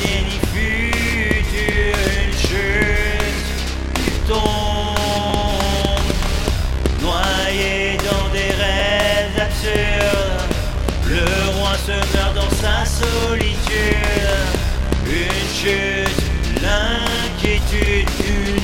D'un futur une chute, du ton noyé dans des rêves absurdes. Le roi se meurt dans sa solitude. Une chute, l'inquiétude.